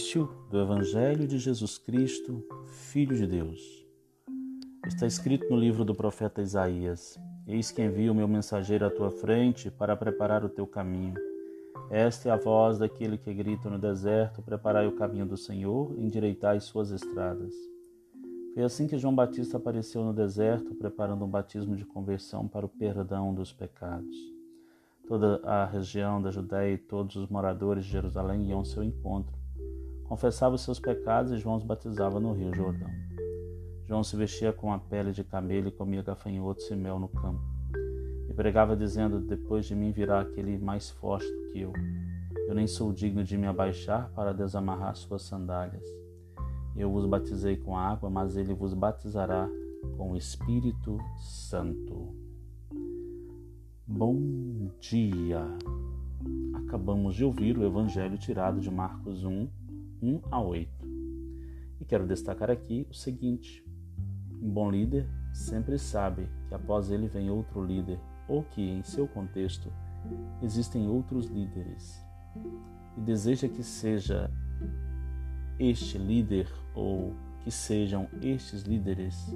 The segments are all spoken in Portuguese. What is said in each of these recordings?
Início do Evangelho de Jesus Cristo, Filho de Deus. Está escrito no livro do profeta Isaías: Eis que envio o meu mensageiro à tua frente para preparar o teu caminho. Esta é a voz daquele que grita no deserto: Preparai o caminho do Senhor, endireitai suas estradas. Foi assim que João Batista apareceu no deserto, preparando um batismo de conversão para o perdão dos pecados. Toda a região da Judéia e todos os moradores de Jerusalém iam ao seu encontro. Confessava os seus pecados e João os batizava no rio Jordão. João se vestia com a pele de camelo e comia gafanhotos e mel no campo. E pregava dizendo: Depois de mim virá aquele mais forte do que eu. Eu nem sou digno de me abaixar para desamarrar suas sandálias. Eu vos batizei com água, mas ele vos batizará com o Espírito Santo. Bom dia! Acabamos de ouvir o Evangelho tirado de Marcos 1, 1 a 8. E quero destacar aqui o seguinte: um bom líder sempre sabe que após ele vem outro líder, ou que, em seu contexto, existem outros líderes, e deseja que seja este líder ou que sejam estes líderes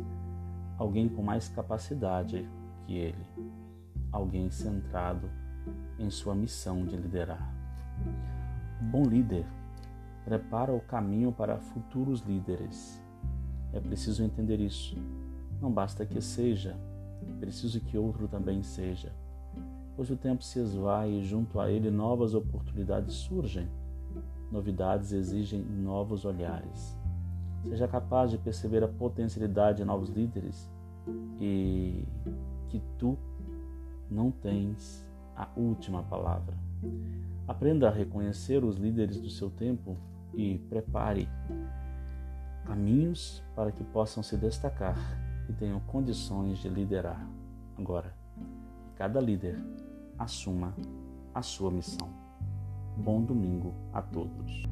alguém com mais capacidade que ele alguém centrado em sua missão de liderar. Um bom líder prepara o caminho para futuros líderes. É preciso entender isso. Não basta que seja, é preciso que outro também seja. Pois o tempo se esvai e junto a ele novas oportunidades surgem. Novidades exigem novos olhares. Seja capaz de perceber a potencialidade de novos líderes e que tu não tens a última palavra. Aprenda a reconhecer os líderes do seu tempo e prepare caminhos para que possam se destacar e tenham condições de liderar. Agora, cada líder assuma a sua missão. Bom domingo a todos.